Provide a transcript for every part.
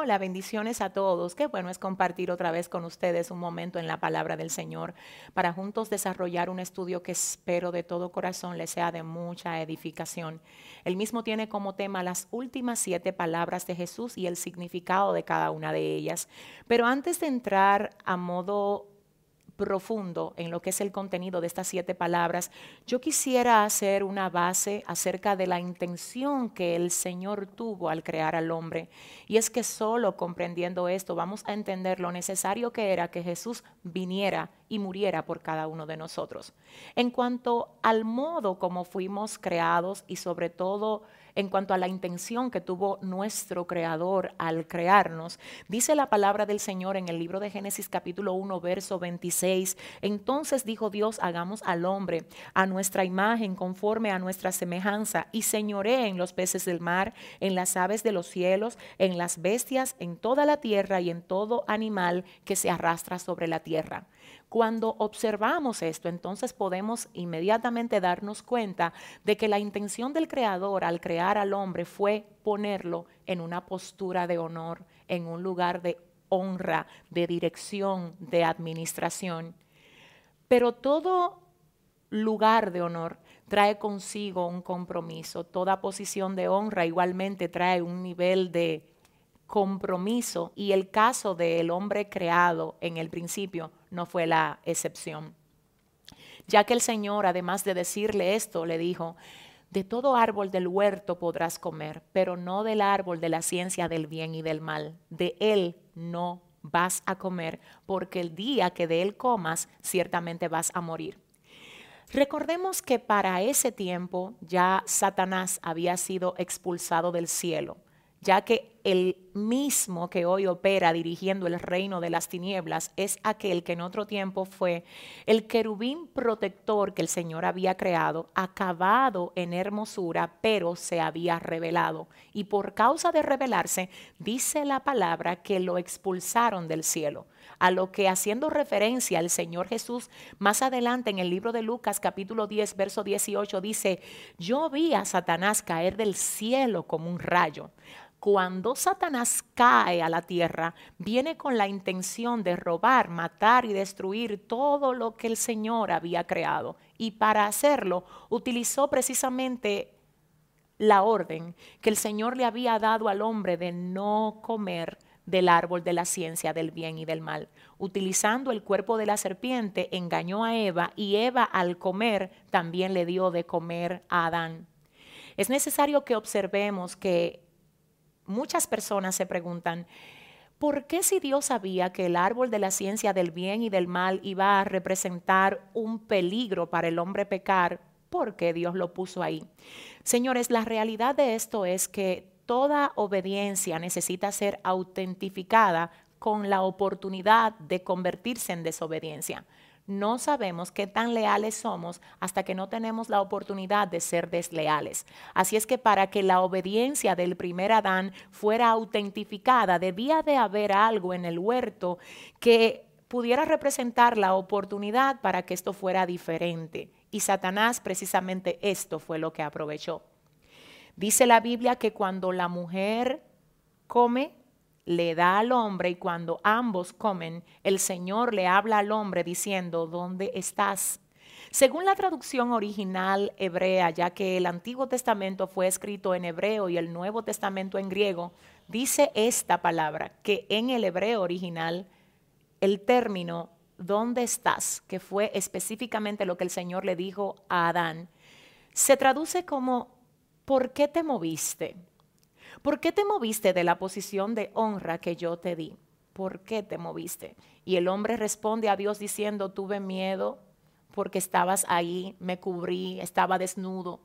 Hola, bendiciones a todos. Qué bueno es compartir otra vez con ustedes un momento en la palabra del Señor para juntos desarrollar un estudio que espero de todo corazón les sea de mucha edificación. El mismo tiene como tema las últimas siete palabras de Jesús y el significado de cada una de ellas. Pero antes de entrar a modo profundo en lo que es el contenido de estas siete palabras, yo quisiera hacer una base acerca de la intención que el Señor tuvo al crear al hombre. Y es que solo comprendiendo esto vamos a entender lo necesario que era que Jesús viniera y muriera por cada uno de nosotros. En cuanto al modo como fuimos creados y sobre todo en cuanto a la intención que tuvo nuestro creador al crearnos, dice la palabra del Señor en el libro de Génesis capítulo 1 verso 26, entonces dijo Dios, hagamos al hombre a nuestra imagen conforme a nuestra semejanza y señoré en los peces del mar, en las aves de los cielos, en las bestias, en toda la tierra y en todo animal que se arrastra sobre la tierra. Cuando observamos esto, entonces podemos inmediatamente darnos cuenta de que la intención del Creador al crear al hombre fue ponerlo en una postura de honor, en un lugar de honra, de dirección, de administración. Pero todo lugar de honor trae consigo un compromiso. Toda posición de honra igualmente trae un nivel de compromiso y el caso del hombre creado en el principio no fue la excepción. Ya que el Señor, además de decirle esto, le dijo, de todo árbol del huerto podrás comer, pero no del árbol de la ciencia del bien y del mal. De él no vas a comer, porque el día que de él comas, ciertamente vas a morir. Recordemos que para ese tiempo ya Satanás había sido expulsado del cielo ya que el mismo que hoy opera dirigiendo el reino de las tinieblas es aquel que en otro tiempo fue el querubín protector que el Señor había creado, acabado en hermosura, pero se había revelado. Y por causa de revelarse, dice la palabra que lo expulsaron del cielo. A lo que haciendo referencia al Señor Jesús, más adelante en el libro de Lucas capítulo 10, verso 18, dice, yo vi a Satanás caer del cielo como un rayo. Cuando Satanás cae a la tierra, viene con la intención de robar, matar y destruir todo lo que el Señor había creado. Y para hacerlo utilizó precisamente la orden que el Señor le había dado al hombre de no comer del árbol de la ciencia del bien y del mal. Utilizando el cuerpo de la serpiente, engañó a Eva y Eva al comer también le dio de comer a Adán. Es necesario que observemos que muchas personas se preguntan, ¿por qué si Dios sabía que el árbol de la ciencia del bien y del mal iba a representar un peligro para el hombre pecar, por qué Dios lo puso ahí? Señores, la realidad de esto es que toda obediencia necesita ser autentificada con la oportunidad de convertirse en desobediencia no sabemos qué tan leales somos hasta que no tenemos la oportunidad de ser desleales. Así es que para que la obediencia del primer Adán fuera autentificada, debía de haber algo en el huerto que pudiera representar la oportunidad para que esto fuera diferente. Y Satanás precisamente esto fue lo que aprovechó. Dice la Biblia que cuando la mujer come, le da al hombre y cuando ambos comen, el Señor le habla al hombre diciendo, ¿dónde estás? Según la traducción original hebrea, ya que el Antiguo Testamento fue escrito en hebreo y el Nuevo Testamento en griego, dice esta palabra, que en el hebreo original el término ¿dónde estás? que fue específicamente lo que el Señor le dijo a Adán, se traduce como ¿por qué te moviste? ¿Por qué te moviste de la posición de honra que yo te di? ¿Por qué te moviste? Y el hombre responde a Dios diciendo, tuve miedo porque estabas ahí, me cubrí, estaba desnudo.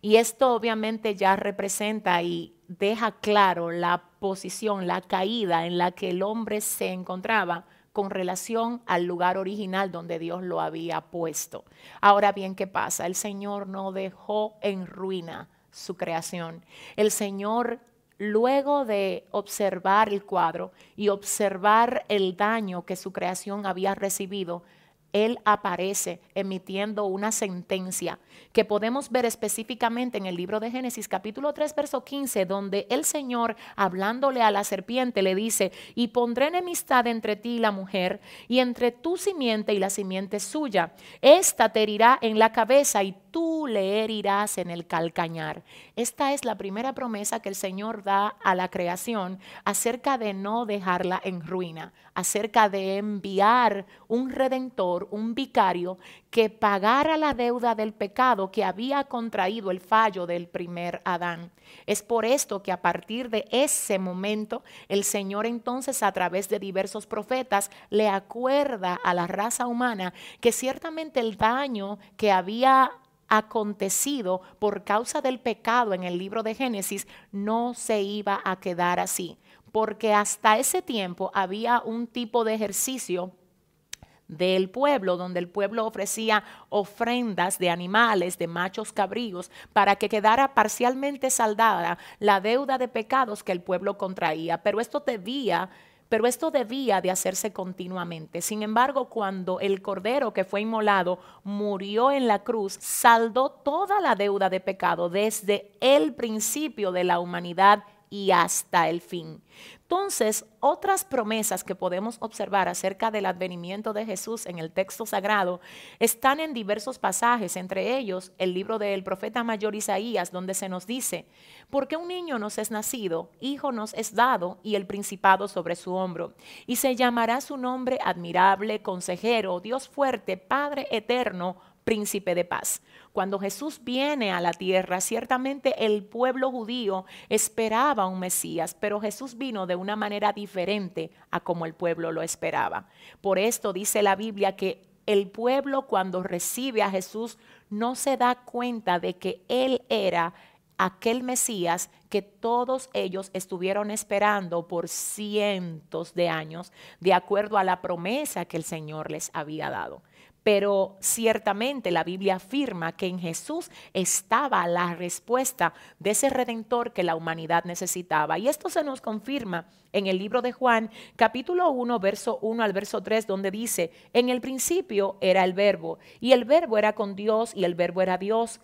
Y esto obviamente ya representa y deja claro la posición, la caída en la que el hombre se encontraba con relación al lugar original donde Dios lo había puesto. Ahora bien, ¿qué pasa? El Señor no dejó en ruina su creación. El Señor luego de observar el cuadro y observar el daño que su creación había recibido, Él aparece emitiendo una sentencia que podemos ver específicamente en el libro de Génesis capítulo 3 verso 15, donde el Señor hablándole a la serpiente le dice, y pondré enemistad entre ti y la mujer, y entre tu simiente y la simiente suya. Esta te herirá en la cabeza y tú le herirás en el calcañar. Esta es la primera promesa que el Señor da a la creación acerca de no dejarla en ruina, acerca de enviar un redentor, un vicario, que pagara la deuda del pecado que había contraído el fallo del primer Adán. Es por esto que a partir de ese momento el Señor entonces a través de diversos profetas le acuerda a la raza humana que ciertamente el daño que había acontecido por causa del pecado en el libro de Génesis no se iba a quedar así, porque hasta ese tiempo había un tipo de ejercicio del pueblo, donde el pueblo ofrecía ofrendas de animales, de machos cabríos, para que quedara parcialmente saldada la deuda de pecados que el pueblo contraía. Pero esto debía pero esto debía de hacerse continuamente. Sin embargo, cuando el cordero que fue inmolado murió en la cruz, saldó toda la deuda de pecado desde el principio de la humanidad y hasta el fin. Entonces, otras promesas que podemos observar acerca del advenimiento de Jesús en el texto sagrado están en diversos pasajes, entre ellos el libro del profeta mayor Isaías, donde se nos dice, porque un niño nos es nacido, hijo nos es dado y el principado sobre su hombro, y se llamará su nombre admirable, consejero, Dios fuerte, Padre eterno, príncipe de paz. Cuando Jesús viene a la tierra, ciertamente el pueblo judío esperaba un Mesías, pero Jesús vino de una manera diferente a como el pueblo lo esperaba. Por esto dice la Biblia que el pueblo cuando recibe a Jesús no se da cuenta de que Él era aquel Mesías que todos ellos estuvieron esperando por cientos de años, de acuerdo a la promesa que el Señor les había dado pero ciertamente la Biblia afirma que en Jesús estaba la respuesta de ese redentor que la humanidad necesitaba. Y esto se nos confirma en el libro de Juan, capítulo 1, verso 1 al verso 3, donde dice, en el principio era el verbo, y el verbo era con Dios, y el verbo era Dios.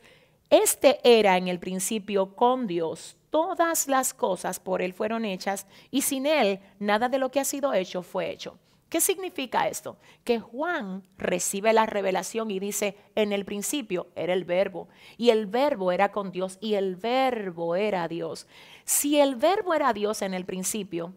Este era en el principio con Dios. Todas las cosas por Él fueron hechas, y sin Él nada de lo que ha sido hecho fue hecho. ¿Qué significa esto? Que Juan recibe la revelación y dice, en el principio era el verbo, y el verbo era con Dios, y el verbo era Dios. Si el verbo era Dios en el principio,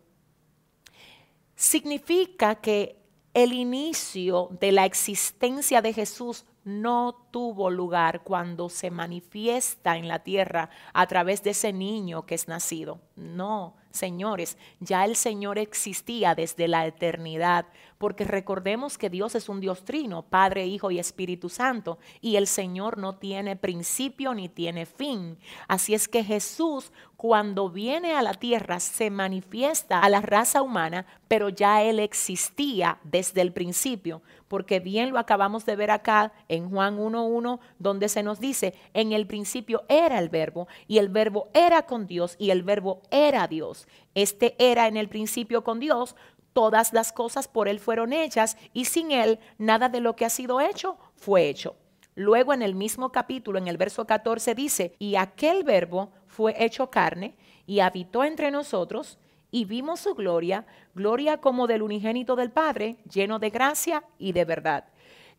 significa que el inicio de la existencia de Jesús no tuvo lugar cuando se manifiesta en la tierra a través de ese niño que es nacido. No, señores, ya el Señor existía desde la eternidad, porque recordemos que Dios es un Dios trino, Padre, Hijo y Espíritu Santo, y el Señor no tiene principio ni tiene fin. Así es que Jesús, cuando viene a la tierra, se manifiesta a la raza humana, pero ya Él existía desde el principio, porque bien lo acabamos de ver acá en Juan 1.1, donde se nos dice, en el principio era el verbo, y el verbo era con Dios, y el verbo era Dios. Este era en el principio con Dios, todas las cosas por Él fueron hechas, y sin Él nada de lo que ha sido hecho fue hecho. Luego en el mismo capítulo, en el verso 14, dice, y aquel verbo fue hecho carne y habitó entre nosotros, y vimos su gloria, gloria como del unigénito del Padre, lleno de gracia y de verdad.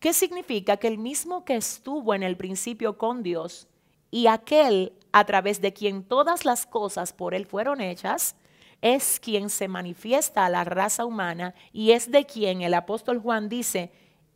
¿Qué significa? Que el mismo que estuvo en el principio con Dios y aquel a través de quien todas las cosas por él fueron hechas, es quien se manifiesta a la raza humana y es de quien el apóstol Juan dice,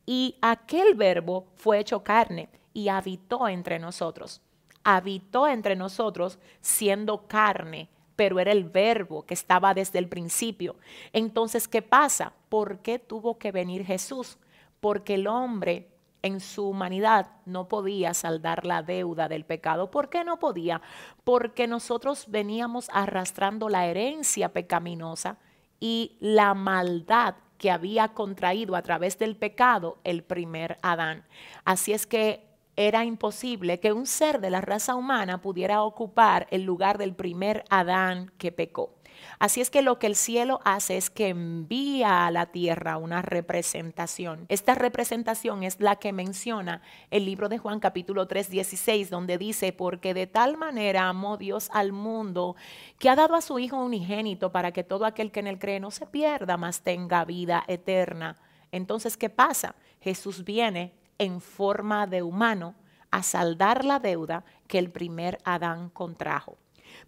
y aquel verbo fue hecho carne y habitó entre nosotros. Habitó entre nosotros siendo carne pero era el verbo que estaba desde el principio. Entonces, ¿qué pasa? ¿Por qué tuvo que venir Jesús? Porque el hombre en su humanidad no podía saldar la deuda del pecado. ¿Por qué no podía? Porque nosotros veníamos arrastrando la herencia pecaminosa y la maldad que había contraído a través del pecado el primer Adán. Así es que era imposible que un ser de la raza humana pudiera ocupar el lugar del primer Adán que pecó. Así es que lo que el cielo hace es que envía a la tierra una representación. Esta representación es la que menciona el libro de Juan capítulo 3, 16, donde dice, porque de tal manera amó Dios al mundo que ha dado a su Hijo unigénito para que todo aquel que en él cree no se pierda, mas tenga vida eterna. Entonces, ¿qué pasa? Jesús viene en forma de humano a saldar la deuda que el primer Adán contrajo.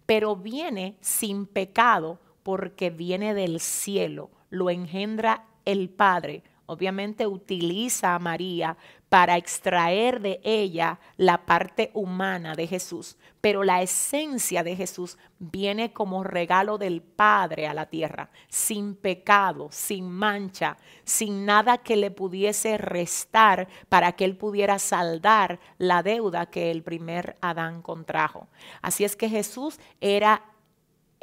Pero viene sin pecado porque viene del cielo, lo engendra el Padre. Obviamente utiliza a María para extraer de ella la parte humana de Jesús, pero la esencia de Jesús viene como regalo del Padre a la tierra, sin pecado, sin mancha, sin nada que le pudiese restar para que él pudiera saldar la deuda que el primer Adán contrajo. Así es que Jesús era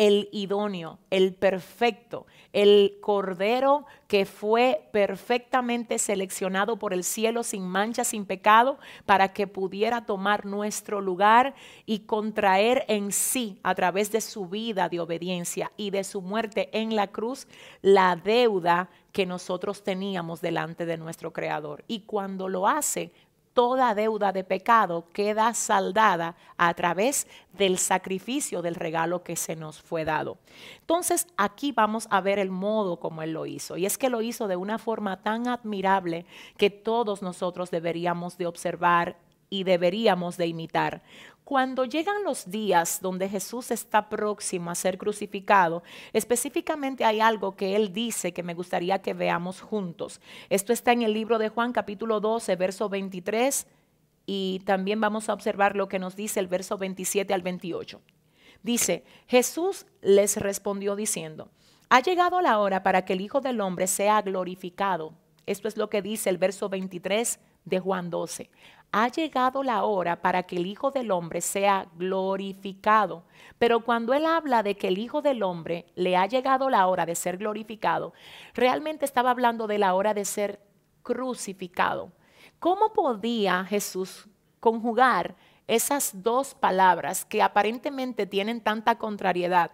el idóneo, el perfecto, el cordero que fue perfectamente seleccionado por el cielo sin mancha, sin pecado, para que pudiera tomar nuestro lugar y contraer en sí, a través de su vida de obediencia y de su muerte en la cruz, la deuda que nosotros teníamos delante de nuestro Creador. Y cuando lo hace, toda deuda de pecado queda saldada a través del sacrificio del regalo que se nos fue dado. Entonces aquí vamos a ver el modo como Él lo hizo. Y es que lo hizo de una forma tan admirable que todos nosotros deberíamos de observar y deberíamos de imitar. Cuando llegan los días donde Jesús está próximo a ser crucificado, específicamente hay algo que él dice que me gustaría que veamos juntos. Esto está en el libro de Juan capítulo 12, verso 23 y también vamos a observar lo que nos dice el verso 27 al 28. Dice, Jesús les respondió diciendo, ha llegado la hora para que el Hijo del Hombre sea glorificado. Esto es lo que dice el verso 23 de Juan 12 ha llegado la hora para que el Hijo del Hombre sea glorificado. Pero cuando él habla de que el Hijo del Hombre le ha llegado la hora de ser glorificado, realmente estaba hablando de la hora de ser crucificado. ¿Cómo podía Jesús conjugar esas dos palabras que aparentemente tienen tanta contrariedad?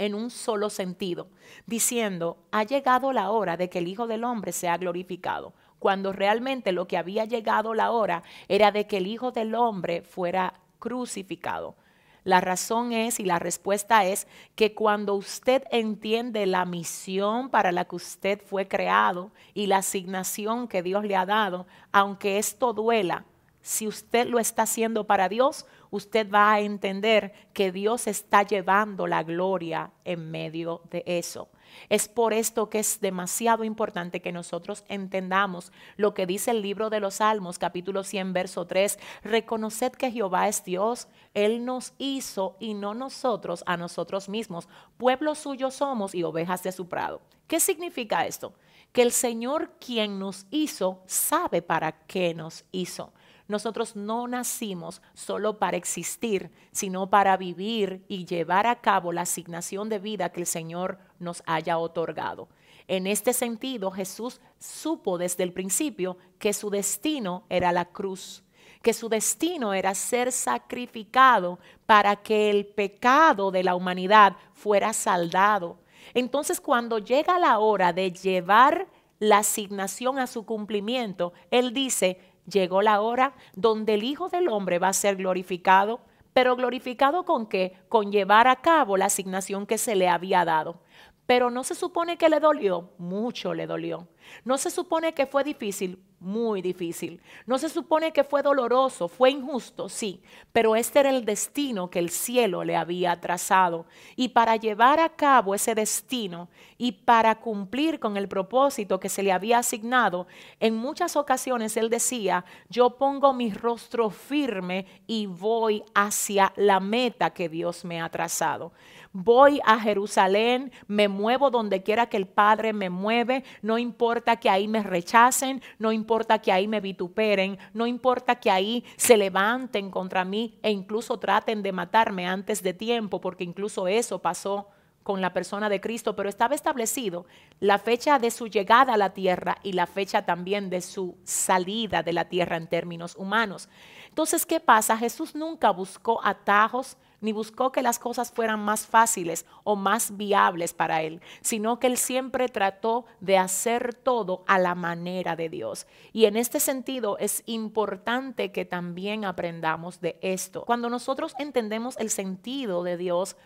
en un solo sentido, diciendo, ha llegado la hora de que el Hijo del Hombre sea glorificado cuando realmente lo que había llegado la hora era de que el Hijo del Hombre fuera crucificado. La razón es y la respuesta es que cuando usted entiende la misión para la que usted fue creado y la asignación que Dios le ha dado, aunque esto duela, si usted lo está haciendo para Dios, usted va a entender que Dios está llevando la gloria en medio de eso. Es por esto que es demasiado importante que nosotros entendamos lo que dice el libro de los Salmos, capítulo 100, verso 3. Reconoced que Jehová es Dios, Él nos hizo y no nosotros a nosotros mismos. Pueblo suyo somos y ovejas de su prado. ¿Qué significa esto? Que el Señor quien nos hizo sabe para qué nos hizo. Nosotros no nacimos solo para existir, sino para vivir y llevar a cabo la asignación de vida que el Señor nos haya otorgado. En este sentido, Jesús supo desde el principio que su destino era la cruz, que su destino era ser sacrificado para que el pecado de la humanidad fuera saldado. Entonces, cuando llega la hora de llevar la asignación a su cumplimiento, Él dice, llegó la hora donde el Hijo del Hombre va a ser glorificado, pero glorificado con qué? Con llevar a cabo la asignación que se le había dado. Pero no se supone que le dolió, mucho le dolió. No se supone que fue difícil, muy difícil. No se supone que fue doloroso, fue injusto, sí, pero este era el destino que el cielo le había trazado. Y para llevar a cabo ese destino y para cumplir con el propósito que se le había asignado, en muchas ocasiones él decía, yo pongo mi rostro firme y voy hacia la meta que Dios me ha trazado voy a Jerusalén, me muevo donde quiera que el Padre me mueve, no importa que ahí me rechacen, no importa que ahí me vituperen, no importa que ahí se levanten contra mí e incluso traten de matarme antes de tiempo, porque incluso eso pasó con la persona de Cristo, pero estaba establecido la fecha de su llegada a la tierra y la fecha también de su salida de la tierra en términos humanos. Entonces, ¿qué pasa? Jesús nunca buscó atajos, ni buscó que las cosas fueran más fáciles o más viables para él, sino que él siempre trató de hacer todo a la manera de Dios. Y en este sentido es importante que también aprendamos de esto. Cuando nosotros entendemos el sentido de Dios,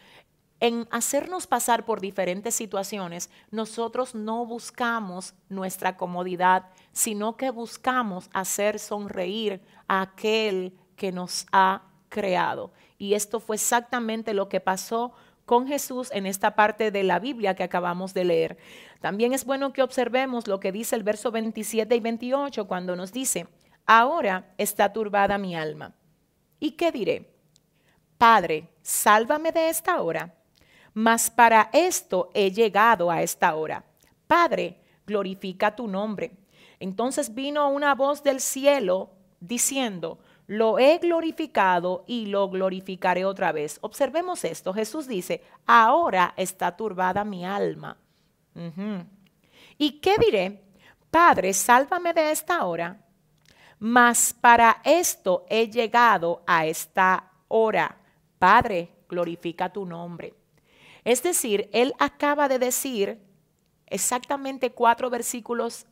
en hacernos pasar por diferentes situaciones, nosotros no buscamos nuestra comodidad, sino que buscamos hacer sonreír a aquel que nos ha creado. Y esto fue exactamente lo que pasó con Jesús en esta parte de la Biblia que acabamos de leer. También es bueno que observemos lo que dice el verso 27 y 28 cuando nos dice, ahora está turbada mi alma. ¿Y qué diré? Padre, sálvame de esta hora mas para esto he llegado a esta hora. Padre, glorifica tu nombre. Entonces vino una voz del cielo diciendo, lo he glorificado y lo glorificaré otra vez. Observemos esto. Jesús dice, ahora está turbada mi alma. ¿Y qué diré? Padre, sálvame de esta hora. Mas para esto he llegado a esta hora. Padre, glorifica tu nombre. Es decir, él acaba de decir exactamente cuatro versículos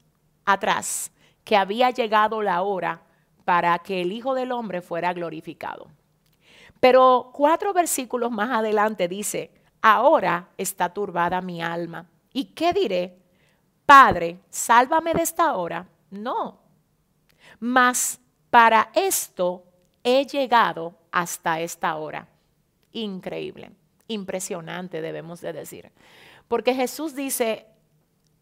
atrás que había llegado la hora para que el Hijo del Hombre fuera glorificado. Pero cuatro versículos más adelante dice, ahora está turbada mi alma. ¿Y qué diré? Padre, sálvame de esta hora. No. Mas para esto he llegado hasta esta hora. Increíble impresionante, debemos de decir. Porque Jesús dice,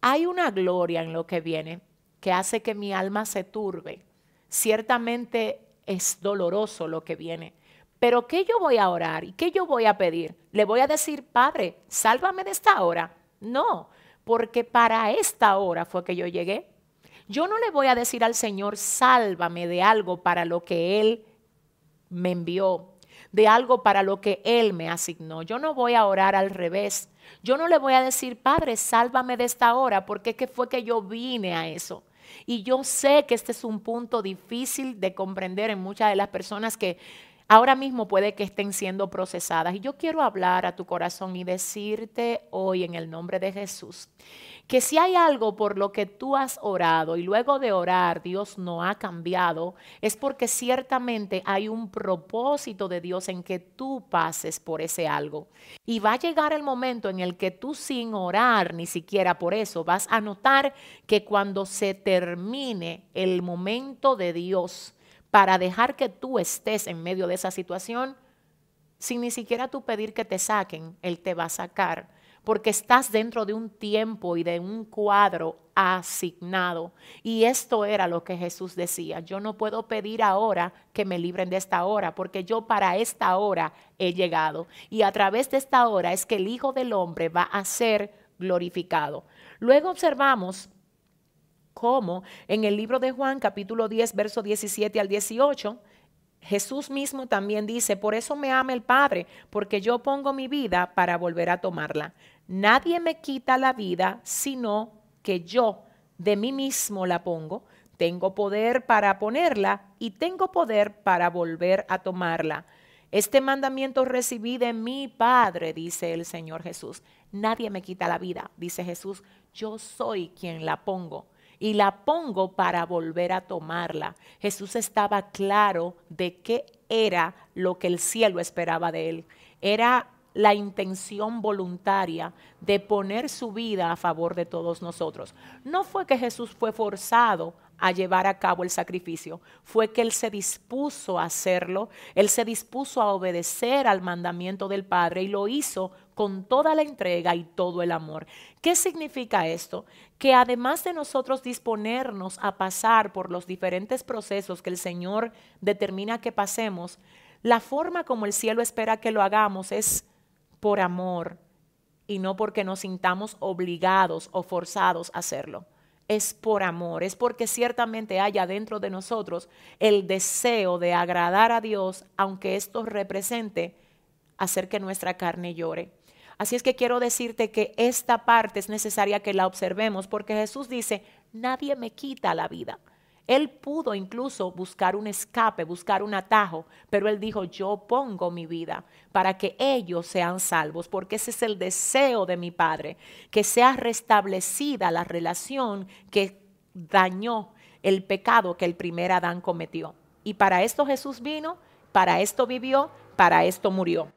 hay una gloria en lo que viene que hace que mi alma se turbe. Ciertamente es doloroso lo que viene. Pero ¿qué yo voy a orar y qué yo voy a pedir? ¿Le voy a decir, Padre, sálvame de esta hora? No, porque para esta hora fue que yo llegué. Yo no le voy a decir al Señor, sálvame de algo para lo que Él me envió de algo para lo que Él me asignó. Yo no voy a orar al revés. Yo no le voy a decir, Padre, sálvame de esta hora, porque es fue que yo vine a eso. Y yo sé que este es un punto difícil de comprender en muchas de las personas que ahora mismo puede que estén siendo procesadas. Y yo quiero hablar a tu corazón y decirte hoy en el nombre de Jesús que si hay algo por lo que tú has orado y luego de orar Dios no ha cambiado, es porque ciertamente hay un propósito de Dios en que tú pases por ese algo. Y va a llegar el momento en el que tú sin orar ni siquiera por eso, vas a notar que cuando se termine el momento de Dios para dejar que tú estés en medio de esa situación, sin ni siquiera tú pedir que te saquen, Él te va a sacar porque estás dentro de un tiempo y de un cuadro asignado. Y esto era lo que Jesús decía. Yo no puedo pedir ahora que me libren de esta hora, porque yo para esta hora he llegado. Y a través de esta hora es que el Hijo del Hombre va a ser glorificado. Luego observamos cómo en el libro de Juan capítulo 10, verso 17 al 18, Jesús mismo también dice, por eso me ama el Padre, porque yo pongo mi vida para volver a tomarla. Nadie me quita la vida, sino que yo de mí mismo la pongo. Tengo poder para ponerla y tengo poder para volver a tomarla. Este mandamiento recibí de mi Padre, dice el Señor Jesús. Nadie me quita la vida, dice Jesús. Yo soy quien la pongo y la pongo para volver a tomarla. Jesús estaba claro de qué era lo que el cielo esperaba de él. Era la intención voluntaria de poner su vida a favor de todos nosotros. No fue que Jesús fue forzado a llevar a cabo el sacrificio, fue que Él se dispuso a hacerlo, Él se dispuso a obedecer al mandamiento del Padre y lo hizo con toda la entrega y todo el amor. ¿Qué significa esto? Que además de nosotros disponernos a pasar por los diferentes procesos que el Señor determina que pasemos, la forma como el cielo espera que lo hagamos es por amor y no porque nos sintamos obligados o forzados a hacerlo. Es por amor, es porque ciertamente haya dentro de nosotros el deseo de agradar a Dios, aunque esto represente hacer que nuestra carne llore. Así es que quiero decirte que esta parte es necesaria que la observemos porque Jesús dice, nadie me quita la vida. Él pudo incluso buscar un escape, buscar un atajo, pero él dijo, yo pongo mi vida para que ellos sean salvos, porque ese es el deseo de mi Padre, que sea restablecida la relación que dañó el pecado que el primer Adán cometió. Y para esto Jesús vino, para esto vivió, para esto murió.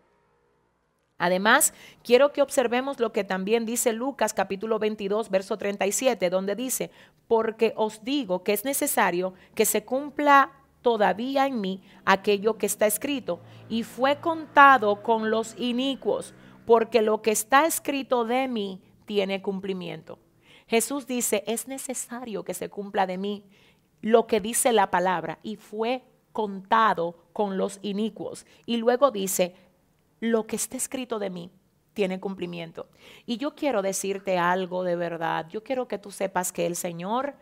Además, quiero que observemos lo que también dice Lucas capítulo 22, verso 37, donde dice, porque os digo que es necesario que se cumpla todavía en mí aquello que está escrito, y fue contado con los inicuos, porque lo que está escrito de mí tiene cumplimiento. Jesús dice, es necesario que se cumpla de mí lo que dice la palabra, y fue contado con los inicuos. Y luego dice, lo que está escrito de mí tiene cumplimiento. Y yo quiero decirte algo de verdad. Yo quiero que tú sepas que el Señor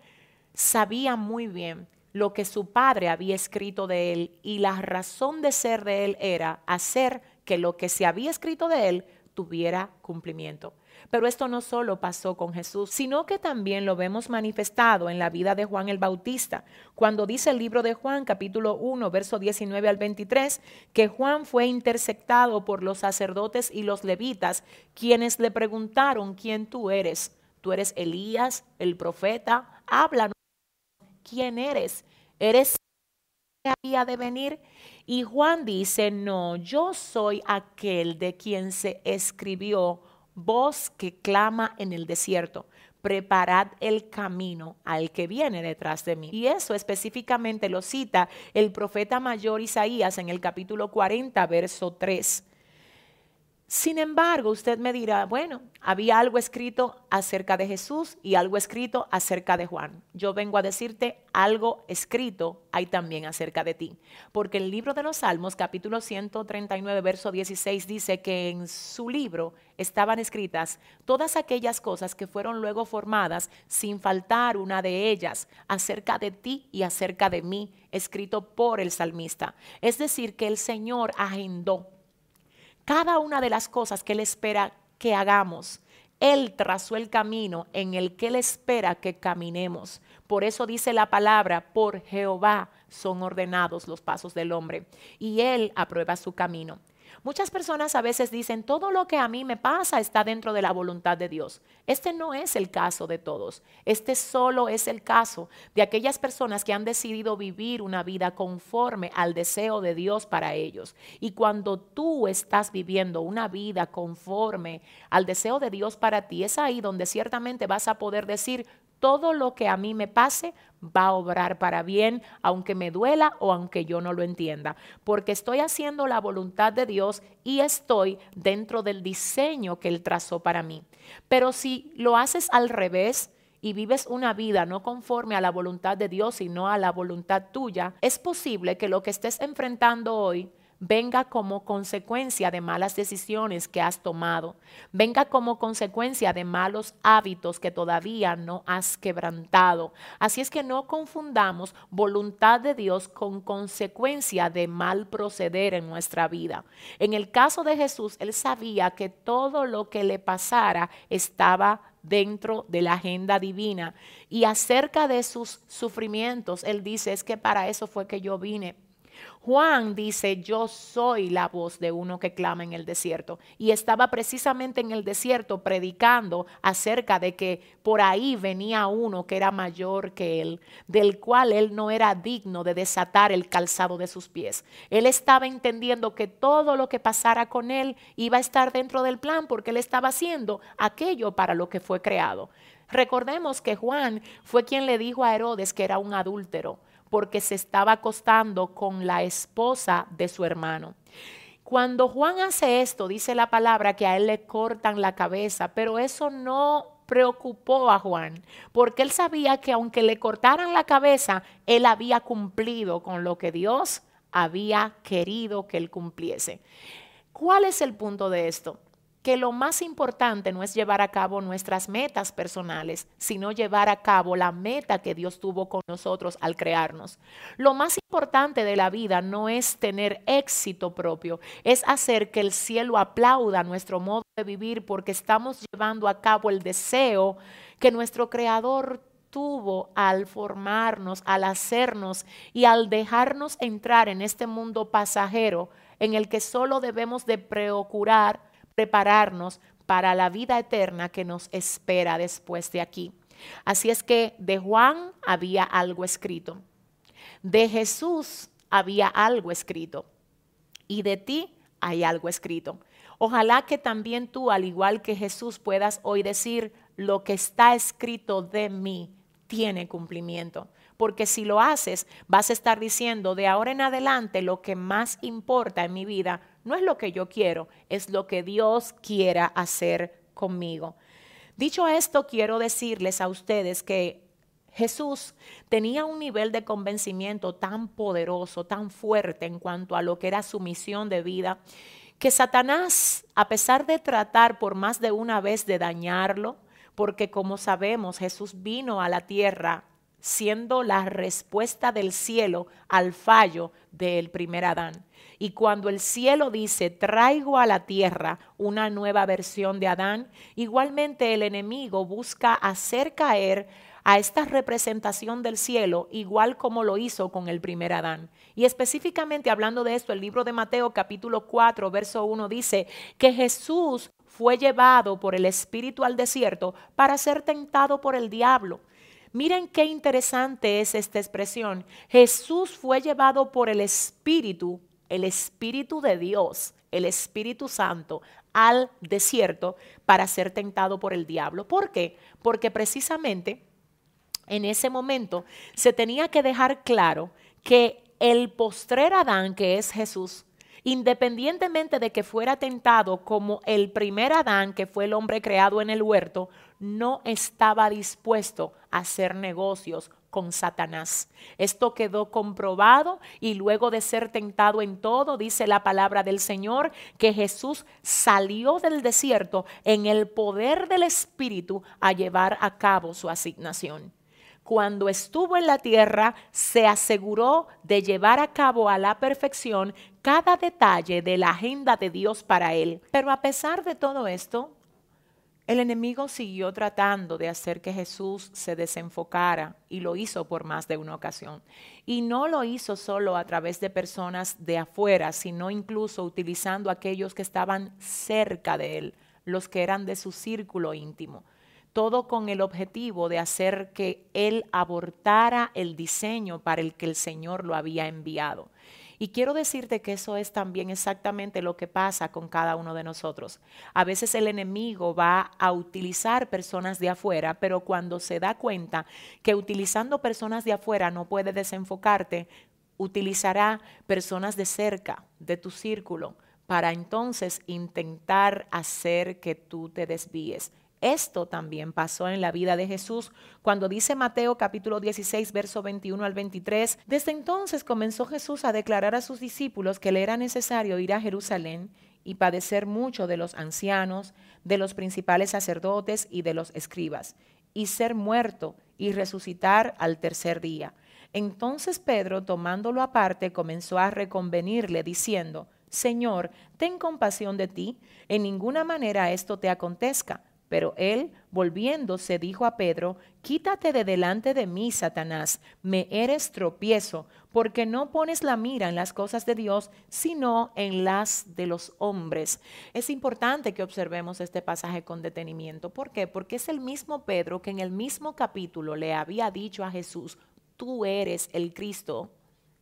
sabía muy bien lo que su padre había escrito de él y la razón de ser de él era hacer que lo que se había escrito de él tuviera cumplimiento. Pero esto no solo pasó con Jesús, sino que también lo vemos manifestado en la vida de Juan el Bautista, cuando dice el libro de Juan capítulo 1, verso 19 al 23, que Juan fue interceptado por los sacerdotes y los levitas, quienes le preguntaron, ¿quién tú eres? ¿Tú eres Elías, el profeta? Háblanos. ¿Quién eres? ¿Eres que había de venir? Y Juan dice, no, yo soy aquel de quien se escribió voz que clama en el desierto, preparad el camino al que viene detrás de mí. Y eso específicamente lo cita el profeta mayor Isaías en el capítulo 40, verso 3. Sin embargo, usted me dirá, bueno, había algo escrito acerca de Jesús y algo escrito acerca de Juan. Yo vengo a decirte algo escrito hay también acerca de ti. Porque el libro de los Salmos, capítulo 139, verso 16, dice que en su libro estaban escritas todas aquellas cosas que fueron luego formadas sin faltar una de ellas acerca de ti y acerca de mí, escrito por el salmista. Es decir, que el Señor agendó cada una de las cosas que Él espera que hagamos. Él trazó el camino en el que Él espera que caminemos. Por eso dice la palabra, por Jehová son ordenados los pasos del hombre y Él aprueba su camino. Muchas personas a veces dicen, todo lo que a mí me pasa está dentro de la voluntad de Dios. Este no es el caso de todos. Este solo es el caso de aquellas personas que han decidido vivir una vida conforme al deseo de Dios para ellos. Y cuando tú estás viviendo una vida conforme al deseo de Dios para ti, es ahí donde ciertamente vas a poder decir, todo lo que a mí me pase va a obrar para bien, aunque me duela o aunque yo no lo entienda, porque estoy haciendo la voluntad de Dios y estoy dentro del diseño que Él trazó para mí. Pero si lo haces al revés, y vives una vida no conforme a la voluntad de Dios, sino a la voluntad tuya, es posible que lo que estés enfrentando hoy venga como consecuencia de malas decisiones que has tomado, venga como consecuencia de malos hábitos que todavía no has quebrantado. Así es que no confundamos voluntad de Dios con consecuencia de mal proceder en nuestra vida. En el caso de Jesús, él sabía que todo lo que le pasara estaba dentro de la agenda divina. Y acerca de sus sufrimientos, él dice, es que para eso fue que yo vine Juan dice, yo soy la voz de uno que clama en el desierto. Y estaba precisamente en el desierto predicando acerca de que por ahí venía uno que era mayor que él, del cual él no era digno de desatar el calzado de sus pies. Él estaba entendiendo que todo lo que pasara con él iba a estar dentro del plan porque él estaba haciendo aquello para lo que fue creado. Recordemos que Juan fue quien le dijo a Herodes que era un adúltero porque se estaba acostando con la esposa de su hermano. Cuando Juan hace esto, dice la palabra que a él le cortan la cabeza, pero eso no preocupó a Juan, porque él sabía que aunque le cortaran la cabeza, él había cumplido con lo que Dios había querido que él cumpliese. ¿Cuál es el punto de esto? Que lo más importante no es llevar a cabo nuestras metas personales, sino llevar a cabo la meta que Dios tuvo con nosotros al crearnos. Lo más importante de la vida no es tener éxito propio, es hacer que el cielo aplauda nuestro modo de vivir porque estamos llevando a cabo el deseo que nuestro creador tuvo al formarnos, al hacernos y al dejarnos entrar en este mundo pasajero en el que solo debemos de procurar prepararnos para la vida eterna que nos espera después de aquí. Así es que de Juan había algo escrito, de Jesús había algo escrito y de ti hay algo escrito. Ojalá que también tú, al igual que Jesús, puedas hoy decir, lo que está escrito de mí tiene cumplimiento. Porque si lo haces, vas a estar diciendo, de ahora en adelante, lo que más importa en mi vida no es lo que yo quiero, es lo que Dios quiera hacer conmigo. Dicho esto, quiero decirles a ustedes que Jesús tenía un nivel de convencimiento tan poderoso, tan fuerte en cuanto a lo que era su misión de vida, que Satanás, a pesar de tratar por más de una vez de dañarlo, porque como sabemos Jesús vino a la tierra siendo la respuesta del cielo al fallo del primer Adán. Y cuando el cielo dice, traigo a la tierra una nueva versión de Adán, igualmente el enemigo busca hacer caer a esta representación del cielo, igual como lo hizo con el primer Adán. Y específicamente hablando de esto, el libro de Mateo capítulo 4, verso 1 dice que Jesús fue llevado por el Espíritu al desierto para ser tentado por el diablo. Miren qué interesante es esta expresión. Jesús fue llevado por el Espíritu, el Espíritu de Dios, el Espíritu Santo, al desierto para ser tentado por el diablo. ¿Por qué? Porque precisamente en ese momento se tenía que dejar claro que el postrer Adán, que es Jesús, independientemente de que fuera tentado como el primer Adán, que fue el hombre creado en el huerto, no estaba dispuesto a hacer negocios con Satanás. Esto quedó comprobado y luego de ser tentado en todo, dice la palabra del Señor, que Jesús salió del desierto en el poder del Espíritu a llevar a cabo su asignación cuando estuvo en la tierra, se aseguró de llevar a cabo a la perfección cada detalle de la agenda de Dios para él. Pero a pesar de todo esto, el enemigo siguió tratando de hacer que Jesús se desenfocara y lo hizo por más de una ocasión. Y no lo hizo solo a través de personas de afuera, sino incluso utilizando aquellos que estaban cerca de él, los que eran de su círculo íntimo todo con el objetivo de hacer que él abortara el diseño para el que el Señor lo había enviado. Y quiero decirte que eso es también exactamente lo que pasa con cada uno de nosotros. A veces el enemigo va a utilizar personas de afuera, pero cuando se da cuenta que utilizando personas de afuera no puede desenfocarte, utilizará personas de cerca, de tu círculo, para entonces intentar hacer que tú te desvíes. Esto también pasó en la vida de Jesús cuando dice Mateo capítulo 16, verso 21 al 23. Desde entonces comenzó Jesús a declarar a sus discípulos que le era necesario ir a Jerusalén y padecer mucho de los ancianos, de los principales sacerdotes y de los escribas, y ser muerto y resucitar al tercer día. Entonces Pedro, tomándolo aparte, comenzó a reconvenirle, diciendo, Señor, ten compasión de ti, en ninguna manera esto te acontezca. Pero él, volviéndose, dijo a Pedro, Quítate de delante de mí, Satanás, me eres tropiezo, porque no pones la mira en las cosas de Dios, sino en las de los hombres. Es importante que observemos este pasaje con detenimiento. ¿Por qué? Porque es el mismo Pedro que en el mismo capítulo le había dicho a Jesús, tú eres el Cristo,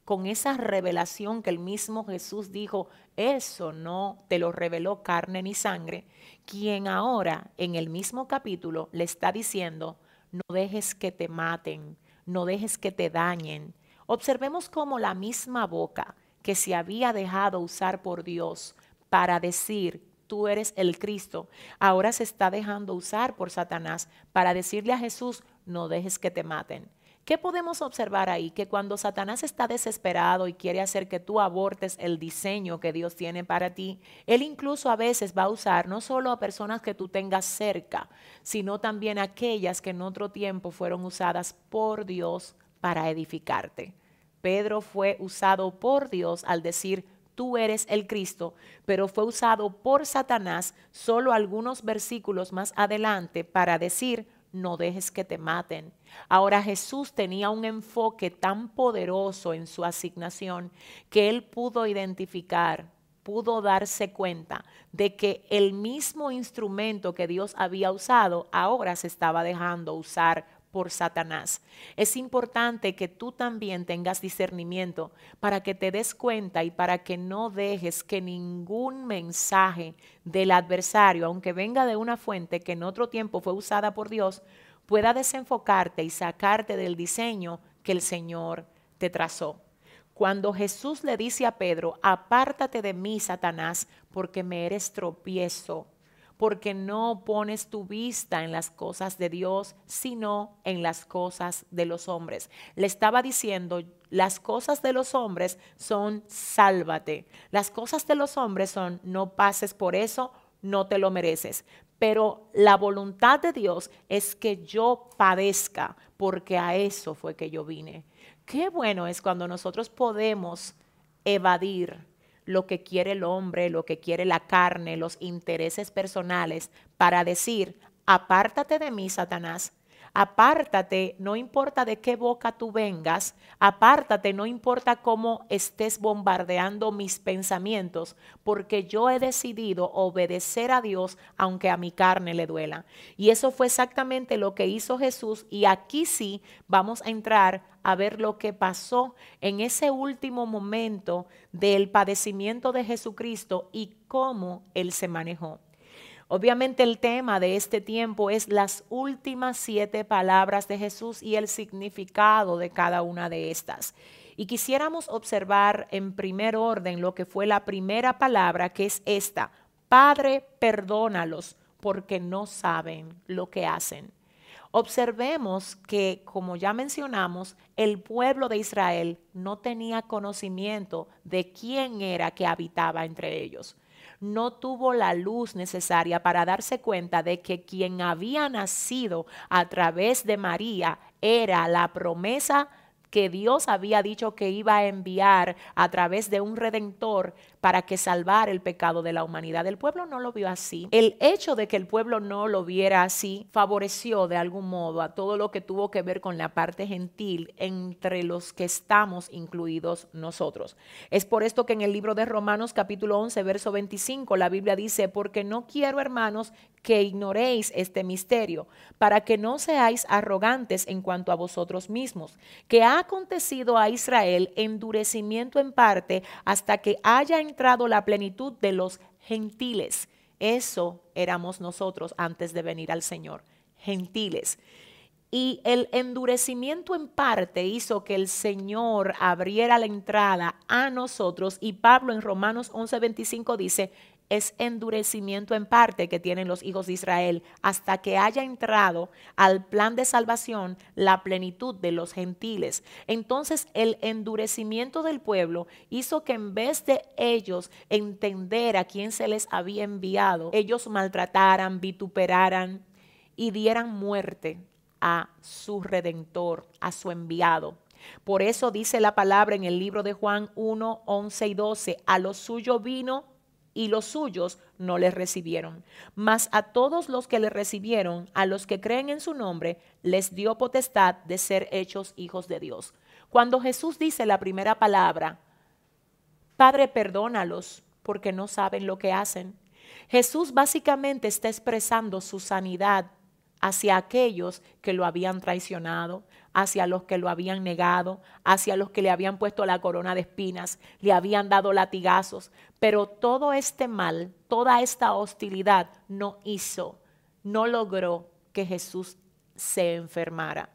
con esa revelación que el mismo Jesús dijo, eso no te lo reveló carne ni sangre, quien ahora en el mismo capítulo le está diciendo, no dejes que te maten, no dejes que te dañen. Observemos cómo la misma boca que se había dejado usar por Dios para decir, tú eres el Cristo, ahora se está dejando usar por Satanás para decirle a Jesús, no dejes que te maten. ¿Qué podemos observar ahí? Que cuando Satanás está desesperado y quiere hacer que tú abortes el diseño que Dios tiene para ti, él incluso a veces va a usar no solo a personas que tú tengas cerca, sino también aquellas que en otro tiempo fueron usadas por Dios para edificarte. Pedro fue usado por Dios al decir, tú eres el Cristo, pero fue usado por Satanás solo algunos versículos más adelante para decir, no dejes que te maten. Ahora Jesús tenía un enfoque tan poderoso en su asignación que él pudo identificar, pudo darse cuenta de que el mismo instrumento que Dios había usado ahora se estaba dejando usar por Satanás. Es importante que tú también tengas discernimiento para que te des cuenta y para que no dejes que ningún mensaje del adversario, aunque venga de una fuente que en otro tiempo fue usada por Dios, pueda desenfocarte y sacarte del diseño que el Señor te trazó. Cuando Jesús le dice a Pedro, apártate de mí, Satanás, porque me eres tropiezo porque no pones tu vista en las cosas de Dios, sino en las cosas de los hombres. Le estaba diciendo, las cosas de los hombres son sálvate. Las cosas de los hombres son no pases por eso, no te lo mereces. Pero la voluntad de Dios es que yo padezca, porque a eso fue que yo vine. Qué bueno es cuando nosotros podemos evadir lo que quiere el hombre, lo que quiere la carne, los intereses personales, para decir, apártate de mí, Satanás, Apártate, no importa de qué boca tú vengas, apártate, no importa cómo estés bombardeando mis pensamientos, porque yo he decidido obedecer a Dios aunque a mi carne le duela. Y eso fue exactamente lo que hizo Jesús y aquí sí vamos a entrar a ver lo que pasó en ese último momento del padecimiento de Jesucristo y cómo Él se manejó. Obviamente el tema de este tiempo es las últimas siete palabras de Jesús y el significado de cada una de estas. Y quisiéramos observar en primer orden lo que fue la primera palabra, que es esta, Padre, perdónalos porque no saben lo que hacen. Observemos que, como ya mencionamos, el pueblo de Israel no tenía conocimiento de quién era que habitaba entre ellos no tuvo la luz necesaria para darse cuenta de que quien había nacido a través de María era la promesa que Dios había dicho que iba a enviar a través de un redentor para que salvar el pecado de la humanidad. El pueblo no lo vio así. El hecho de que el pueblo no lo viera así favoreció de algún modo a todo lo que tuvo que ver con la parte gentil entre los que estamos incluidos nosotros. Es por esto que en el libro de Romanos capítulo 11, verso 25, la Biblia dice, porque no quiero, hermanos, que ignoréis este misterio, para que no seáis arrogantes en cuanto a vosotros mismos, que ha acontecido a Israel endurecimiento en parte hasta que haya entrado la plenitud de los gentiles. Eso éramos nosotros antes de venir al Señor, gentiles. Y el endurecimiento en parte hizo que el Señor abriera la entrada a nosotros. Y Pablo en Romanos 11:25 dice, es endurecimiento en parte que tienen los hijos de Israel hasta que haya entrado al plan de salvación la plenitud de los gentiles. Entonces el endurecimiento del pueblo hizo que en vez de ellos entender a quién se les había enviado, ellos maltrataran, vituperaran y dieran muerte a su redentor, a su enviado. Por eso dice la palabra en el libro de Juan 1, 11 y 12, a lo suyo vino y los suyos no les recibieron. Mas a todos los que le recibieron, a los que creen en su nombre, les dio potestad de ser hechos hijos de Dios. Cuando Jesús dice la primera palabra, Padre, perdónalos porque no saben lo que hacen. Jesús básicamente está expresando su sanidad hacia aquellos que lo habían traicionado, hacia los que lo habían negado, hacia los que le habían puesto la corona de espinas, le habían dado latigazos. Pero todo este mal, toda esta hostilidad no hizo, no logró que Jesús se enfermara.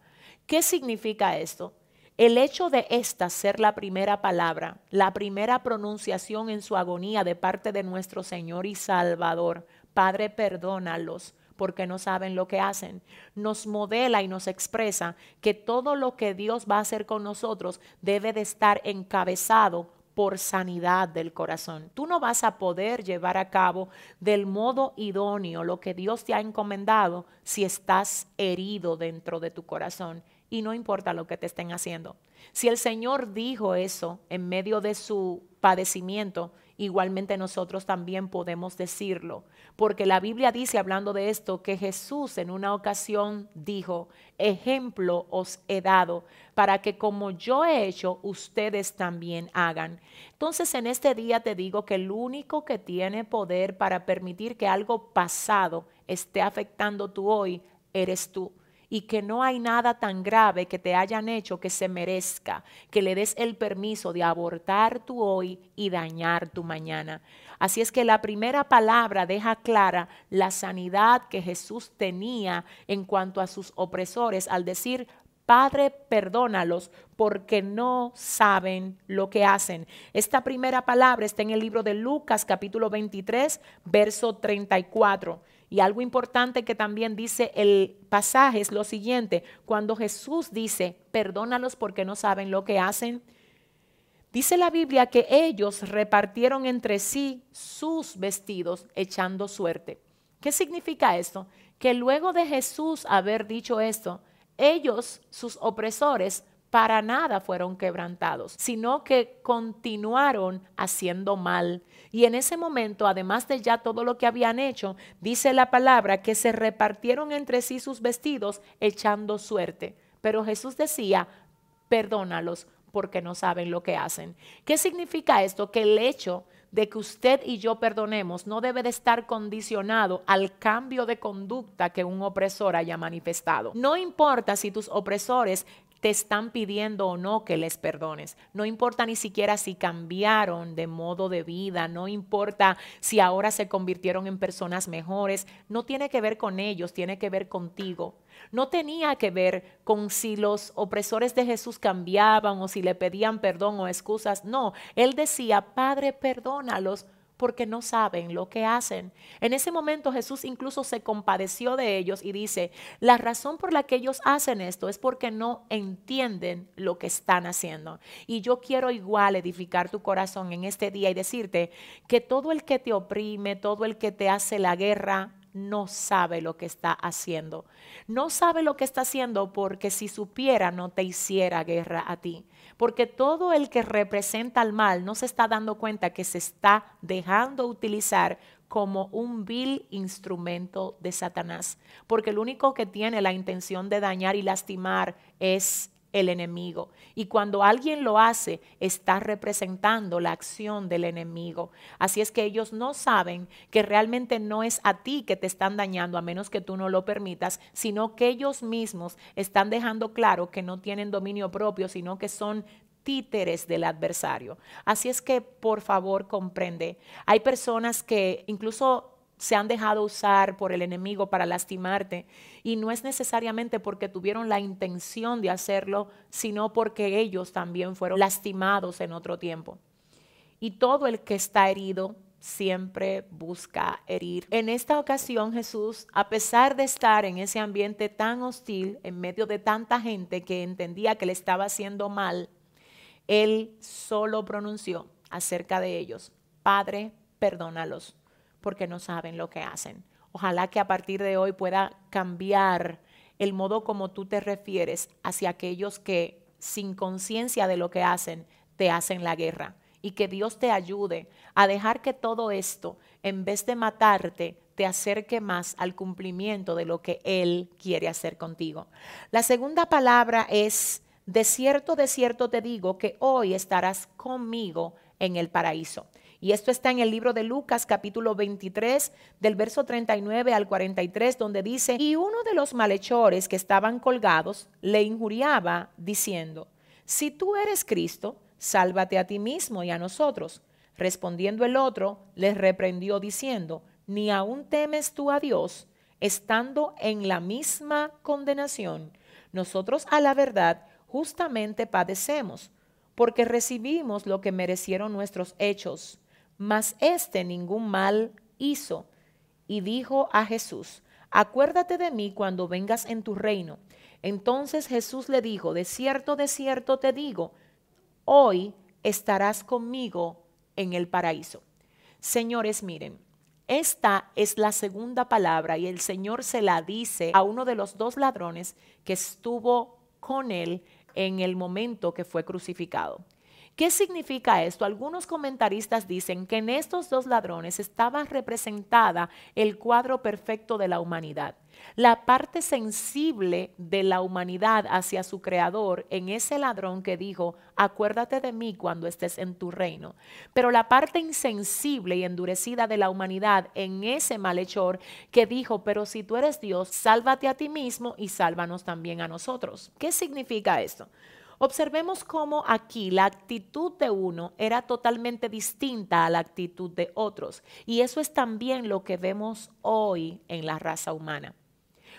¿Qué significa esto? El hecho de esta ser la primera palabra, la primera pronunciación en su agonía de parte de nuestro Señor y Salvador, Padre, perdónalos porque no saben lo que hacen. Nos modela y nos expresa que todo lo que Dios va a hacer con nosotros debe de estar encabezado por sanidad del corazón. Tú no vas a poder llevar a cabo del modo idóneo lo que Dios te ha encomendado si estás herido dentro de tu corazón y no importa lo que te estén haciendo. Si el Señor dijo eso en medio de su padecimiento igualmente nosotros también podemos decirlo. Porque la Biblia dice, hablando de esto, que Jesús en una ocasión dijo, ejemplo os he dado, para que como yo he hecho, ustedes también hagan. Entonces en este día te digo que el único que tiene poder para permitir que algo pasado esté afectando tu hoy, eres tú y que no hay nada tan grave que te hayan hecho que se merezca que le des el permiso de abortar tu hoy y dañar tu mañana. Así es que la primera palabra deja clara la sanidad que Jesús tenía en cuanto a sus opresores al decir, Padre, perdónalos porque no saben lo que hacen. Esta primera palabra está en el libro de Lucas capítulo 23, verso 34. Y algo importante que también dice el pasaje es lo siguiente, cuando Jesús dice, perdónalos porque no saben lo que hacen, dice la Biblia que ellos repartieron entre sí sus vestidos echando suerte. ¿Qué significa esto? Que luego de Jesús haber dicho esto, ellos, sus opresores, para nada fueron quebrantados, sino que continuaron haciendo mal. Y en ese momento, además de ya todo lo que habían hecho, dice la palabra que se repartieron entre sí sus vestidos echando suerte. Pero Jesús decía, perdónalos porque no saben lo que hacen. ¿Qué significa esto? Que el hecho de que usted y yo perdonemos no debe de estar condicionado al cambio de conducta que un opresor haya manifestado. No importa si tus opresores te están pidiendo o no que les perdones. No importa ni siquiera si cambiaron de modo de vida, no importa si ahora se convirtieron en personas mejores, no tiene que ver con ellos, tiene que ver contigo. No tenía que ver con si los opresores de Jesús cambiaban o si le pedían perdón o excusas. No, él decía, Padre, perdónalos porque no saben lo que hacen. En ese momento Jesús incluso se compadeció de ellos y dice, la razón por la que ellos hacen esto es porque no entienden lo que están haciendo. Y yo quiero igual edificar tu corazón en este día y decirte que todo el que te oprime, todo el que te hace la guerra, no sabe lo que está haciendo. No sabe lo que está haciendo porque si supiera no te hiciera guerra a ti porque todo el que representa al mal no se está dando cuenta que se está dejando utilizar como un vil instrumento de Satanás, porque el único que tiene la intención de dañar y lastimar es el enemigo. Y cuando alguien lo hace, está representando la acción del enemigo. Así es que ellos no saben que realmente no es a ti que te están dañando, a menos que tú no lo permitas, sino que ellos mismos están dejando claro que no tienen dominio propio, sino que son títeres del adversario. Así es que, por favor, comprende. Hay personas que incluso se han dejado usar por el enemigo para lastimarte y no es necesariamente porque tuvieron la intención de hacerlo, sino porque ellos también fueron lastimados en otro tiempo. Y todo el que está herido siempre busca herir. En esta ocasión Jesús, a pesar de estar en ese ambiente tan hostil, en medio de tanta gente que entendía que le estaba haciendo mal, él solo pronunció acerca de ellos, Padre, perdónalos porque no saben lo que hacen. Ojalá que a partir de hoy pueda cambiar el modo como tú te refieres hacia aquellos que sin conciencia de lo que hacen, te hacen la guerra. Y que Dios te ayude a dejar que todo esto, en vez de matarte, te acerque más al cumplimiento de lo que Él quiere hacer contigo. La segunda palabra es, de cierto, de cierto te digo que hoy estarás conmigo en el paraíso. Y esto está en el libro de Lucas capítulo 23 del verso 39 al 43 donde dice, y uno de los malhechores que estaban colgados le injuriaba diciendo, si tú eres Cristo, sálvate a ti mismo y a nosotros. Respondiendo el otro, le reprendió diciendo, ni aún temes tú a Dios, estando en la misma condenación. Nosotros a la verdad justamente padecemos, porque recibimos lo que merecieron nuestros hechos mas éste ningún mal hizo. Y dijo a Jesús, acuérdate de mí cuando vengas en tu reino. Entonces Jesús le dijo, de cierto, de cierto te digo, hoy estarás conmigo en el paraíso. Señores, miren, esta es la segunda palabra y el Señor se la dice a uno de los dos ladrones que estuvo con él en el momento que fue crucificado. ¿Qué significa esto? Algunos comentaristas dicen que en estos dos ladrones estaba representada el cuadro perfecto de la humanidad. La parte sensible de la humanidad hacia su creador en ese ladrón que dijo, acuérdate de mí cuando estés en tu reino. Pero la parte insensible y endurecida de la humanidad en ese malhechor que dijo, pero si tú eres Dios, sálvate a ti mismo y sálvanos también a nosotros. ¿Qué significa esto? Observemos cómo aquí la actitud de uno era totalmente distinta a la actitud de otros. Y eso es también lo que vemos hoy en la raza humana.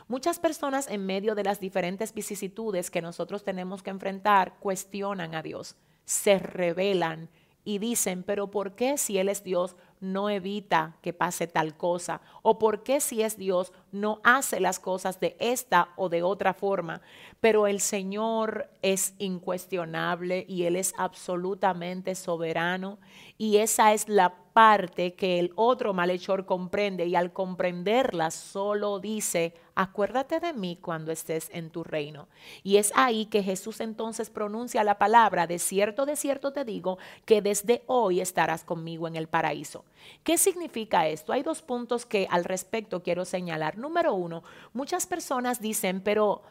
Muchas personas en medio de las diferentes vicisitudes que nosotros tenemos que enfrentar cuestionan a Dios, se rebelan y dicen, pero ¿por qué si Él es Dios no evita que pase tal cosa? ¿O por qué si es Dios no hace las cosas de esta o de otra forma? Pero el Señor es incuestionable y Él es absolutamente soberano y esa es la parte que el otro malhechor comprende y al comprenderla solo dice, acuérdate de mí cuando estés en tu reino. Y es ahí que Jesús entonces pronuncia la palabra, de cierto, de cierto te digo, que desde hoy estarás conmigo en el paraíso. ¿Qué significa esto? Hay dos puntos que al respecto quiero señalar. Número uno, muchas personas dicen, pero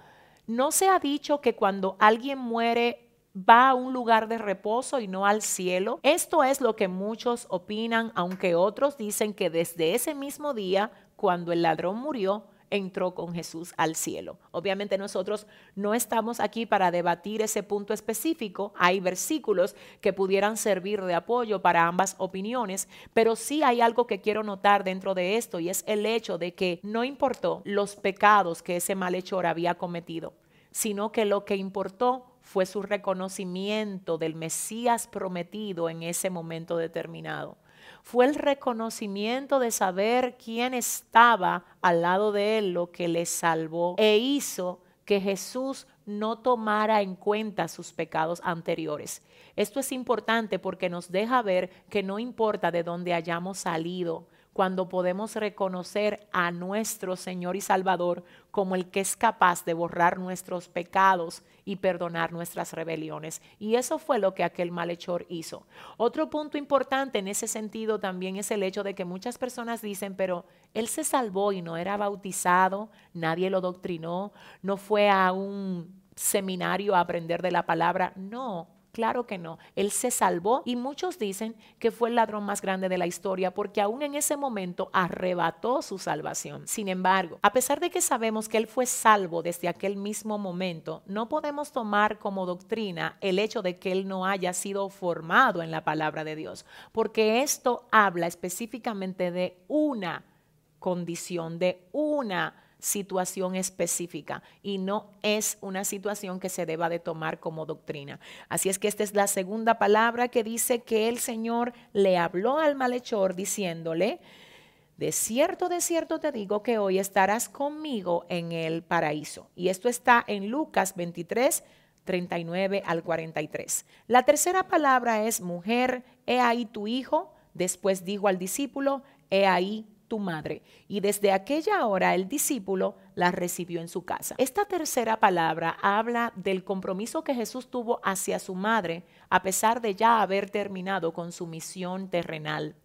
no se ha dicho que cuando alguien muere va a un lugar de reposo y no al cielo. Esto es lo que muchos opinan, aunque otros dicen que desde ese mismo día, cuando el ladrón murió, entró con Jesús al cielo. Obviamente nosotros no estamos aquí para debatir ese punto específico. Hay versículos que pudieran servir de apoyo para ambas opiniones, pero sí hay algo que quiero notar dentro de esto y es el hecho de que no importó los pecados que ese malhechor había cometido, sino que lo que importó fue su reconocimiento del Mesías prometido en ese momento determinado. Fue el reconocimiento de saber quién estaba al lado de él lo que le salvó e hizo que Jesús no tomara en cuenta sus pecados anteriores. Esto es importante porque nos deja ver que no importa de dónde hayamos salido, cuando podemos reconocer a nuestro Señor y Salvador como el que es capaz de borrar nuestros pecados y perdonar nuestras rebeliones. Y eso fue lo que aquel malhechor hizo. Otro punto importante en ese sentido también es el hecho de que muchas personas dicen, pero él se salvó y no era bautizado, nadie lo doctrinó, no fue a un seminario a aprender de la palabra. No, Claro que no. Él se salvó y muchos dicen que fue el ladrón más grande de la historia porque aún en ese momento arrebató su salvación. Sin embargo, a pesar de que sabemos que él fue salvo desde aquel mismo momento, no podemos tomar como doctrina el hecho de que él no haya sido formado en la palabra de Dios, porque esto habla específicamente de una condición, de una situación específica y no es una situación que se deba de tomar como doctrina. Así es que esta es la segunda palabra que dice que el Señor le habló al malhechor diciéndole, de cierto, de cierto te digo que hoy estarás conmigo en el paraíso. Y esto está en Lucas 23, 39 al 43. La tercera palabra es mujer, he ahí tu hijo. Después dijo al discípulo, he ahí madre. Y desde aquella hora el discípulo la recibió en su casa. Esta tercera palabra habla del compromiso que Jesús tuvo hacia su madre a pesar de ya haber terminado con su misión terrenal.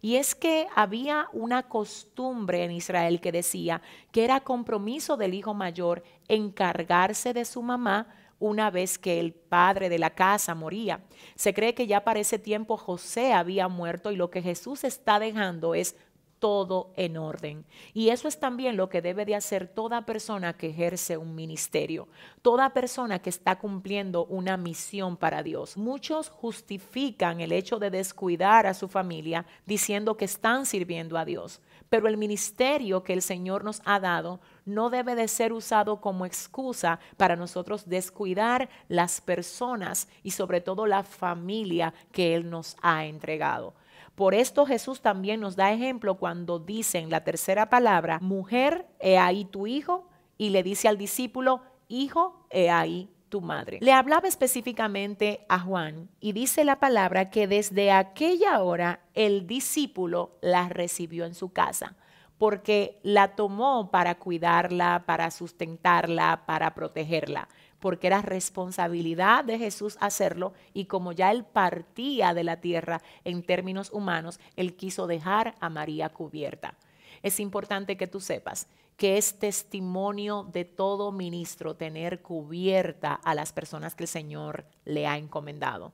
Y es que había una costumbre en Israel que decía que era compromiso del hijo mayor encargarse de su mamá una vez que el padre de la casa moría. Se cree que ya para ese tiempo José había muerto y lo que Jesús está dejando es todo en orden. Y eso es también lo que debe de hacer toda persona que ejerce un ministerio, toda persona que está cumpliendo una misión para Dios. Muchos justifican el hecho de descuidar a su familia diciendo que están sirviendo a Dios, pero el ministerio que el Señor nos ha dado no debe de ser usado como excusa para nosotros descuidar las personas y sobre todo la familia que Él nos ha entregado. Por esto Jesús también nos da ejemplo cuando dice en la tercera palabra, mujer, he ahí tu hijo, y le dice al discípulo, hijo, he ahí tu madre. Le hablaba específicamente a Juan y dice la palabra que desde aquella hora el discípulo la recibió en su casa. porque la tomó para cuidarla, para sustentarla, para protegerla, porque era responsabilidad de Jesús hacerlo y como ya él partía de la tierra en términos humanos, él quiso dejar a María cubierta. Es importante que tú sepas que es testimonio de todo ministro tener cubierta a las personas que el Señor le ha encomendado.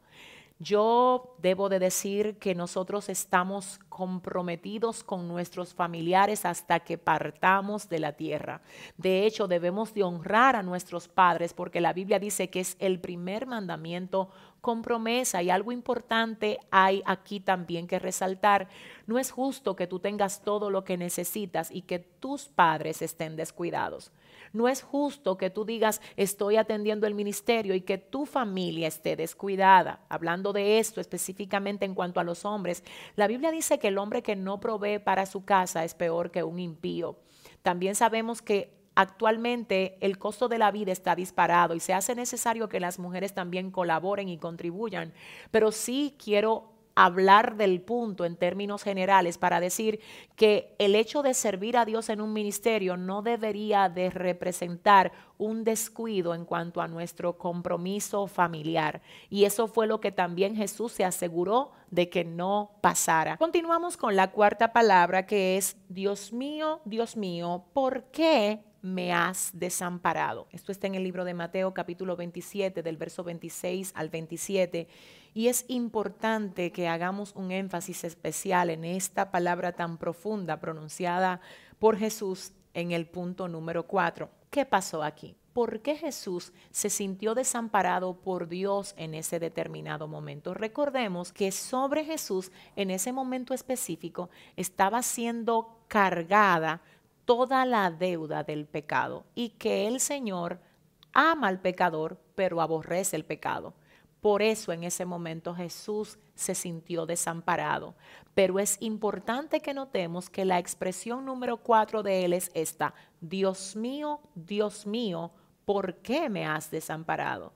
Yo debo de decir que nosotros estamos comprometidos con nuestros familiares hasta que partamos de la tierra. De hecho, debemos de honrar a nuestros padres porque la Biblia dice que es el primer mandamiento con promesa. Y algo importante hay aquí también que resaltar. No es justo que tú tengas todo lo que necesitas y que tus padres estén descuidados. No es justo que tú digas, estoy atendiendo el ministerio y que tu familia esté descuidada. Hablando de esto específicamente en cuanto a los hombres, la Biblia dice que el hombre que no provee para su casa es peor que un impío. También sabemos que actualmente el costo de la vida está disparado y se hace necesario que las mujeres también colaboren y contribuyan, pero sí quiero hablar del punto en términos generales para decir que el hecho de servir a Dios en un ministerio no debería de representar un descuido en cuanto a nuestro compromiso familiar. Y eso fue lo que también Jesús se aseguró de que no pasara. Continuamos con la cuarta palabra que es, Dios mío, Dios mío, ¿por qué me has desamparado? Esto está en el libro de Mateo capítulo 27 del verso 26 al 27 y es importante que hagamos un énfasis especial en esta palabra tan profunda pronunciada por Jesús en el punto número 4. ¿Qué pasó aquí? ¿Por qué Jesús se sintió desamparado por Dios en ese determinado momento? Recordemos que sobre Jesús en ese momento específico estaba siendo cargada toda la deuda del pecado y que el Señor ama al pecador, pero aborrece el pecado. Por eso en ese momento Jesús se sintió desamparado. Pero es importante que notemos que la expresión número cuatro de él es esta, Dios mío, Dios mío, ¿por qué me has desamparado?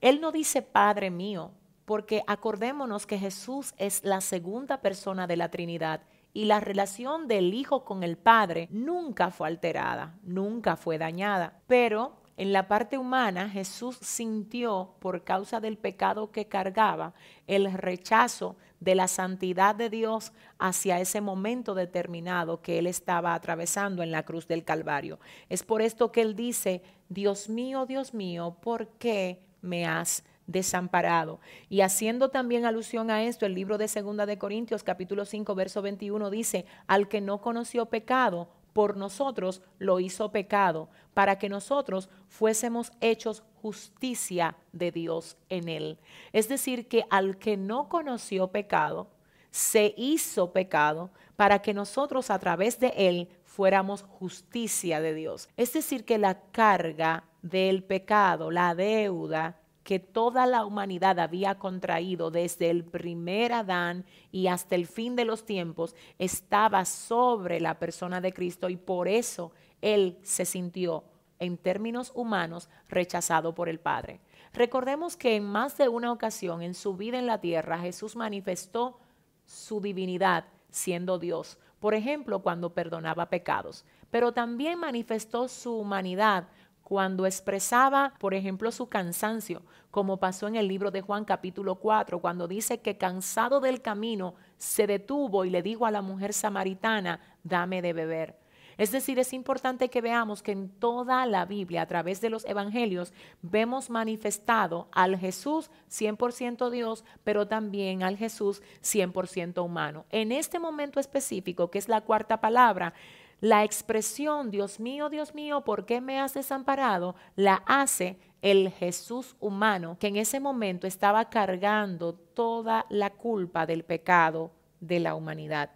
Él no dice Padre mío, porque acordémonos que Jesús es la segunda persona de la Trinidad y la relación del Hijo con el Padre nunca fue alterada, nunca fue dañada. Pero en la parte humana, Jesús sintió, por causa del pecado que cargaba, el rechazo de la santidad de Dios hacia ese momento determinado que él estaba atravesando en la cruz del Calvario. Es por esto que él dice, Dios mío, Dios mío, ¿por qué me has desamparado. Y haciendo también alusión a esto, el libro de Segunda de Corintios capítulo 5 verso 21 dice, al que no conoció pecado, por nosotros lo hizo pecado, para que nosotros fuésemos hechos justicia de Dios en él. Es decir, que al que no conoció pecado, se hizo pecado para que nosotros a través de él fuéramos justicia de Dios. Es decir, que la carga del pecado, la deuda, que toda la humanidad había contraído desde el primer Adán y hasta el fin de los tiempos estaba sobre la persona de Cristo y por eso él se sintió en términos humanos rechazado por el Padre. Recordemos que en más de una ocasión en su vida en la tierra Jesús manifestó su divinidad siendo Dios. Por ejemplo, cuando perdonaba pecados, pero también manifestó su humanidad cuando expresaba, por ejemplo, su cansancio, como pasó en el libro de Juan capítulo 4, cuando dice que cansado del camino se detuvo y le dijo a la mujer samaritana, dame de beber. Es decir, es importante que veamos que en toda la Biblia, a través de los evangelios, vemos manifestado al Jesús 100% Dios, pero también al Jesús 100% humano. En este momento específico, que es la cuarta palabra, la expresión, Dios mío, Dios mío, ¿por qué me has desamparado? la hace el Jesús humano, que en ese momento estaba cargando toda la culpa del pecado de la humanidad.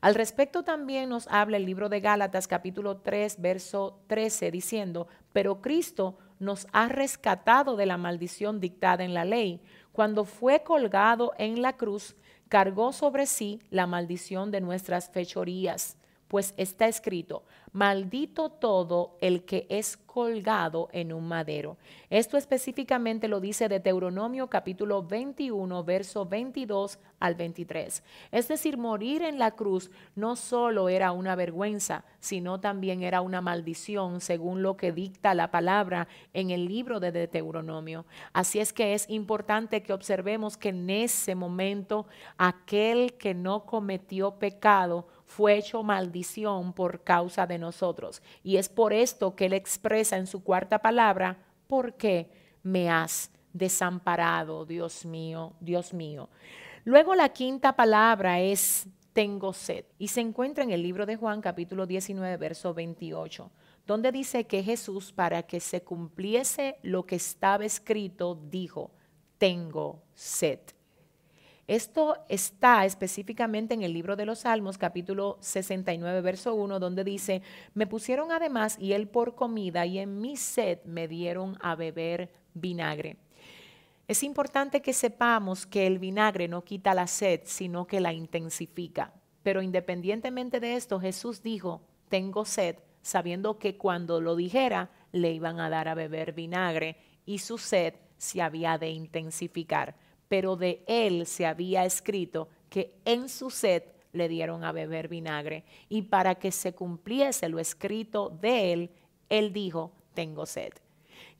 Al respecto también nos habla el libro de Gálatas capítulo 3, verso 13, diciendo, pero Cristo nos ha rescatado de la maldición dictada en la ley. Cuando fue colgado en la cruz, cargó sobre sí la maldición de nuestras fechorías pues está escrito, maldito todo el que es colgado en un madero. Esto específicamente lo dice Deuteronomio capítulo 21, verso 22 al 23. Es decir, morir en la cruz no solo era una vergüenza, sino también era una maldición, según lo que dicta la palabra en el libro de Deuteronomio. Así es que es importante que observemos que en ese momento aquel que no cometió pecado fue hecho maldición por causa de nosotros. Y es por esto que él expresa en su cuarta palabra, ¿por qué me has desamparado, Dios mío, Dios mío? Luego la quinta palabra es tengo sed y se encuentra en el libro de Juan capítulo 19, verso 28 donde dice que Jesús, para que se cumpliese lo que estaba escrito, dijo, tengo sed. Esto está específicamente en el libro de los Salmos, capítulo 69, verso 1, donde dice, me pusieron además y él por comida y en mi sed me dieron a beber vinagre. Es importante que sepamos que el vinagre no quita la sed, sino que la intensifica. Pero independientemente de esto, Jesús dijo, tengo sed, sabiendo que cuando lo dijera, le iban a dar a beber vinagre y su sed se había de intensificar pero de él se había escrito que en su sed le dieron a beber vinagre. Y para que se cumpliese lo escrito de él, él dijo, tengo sed.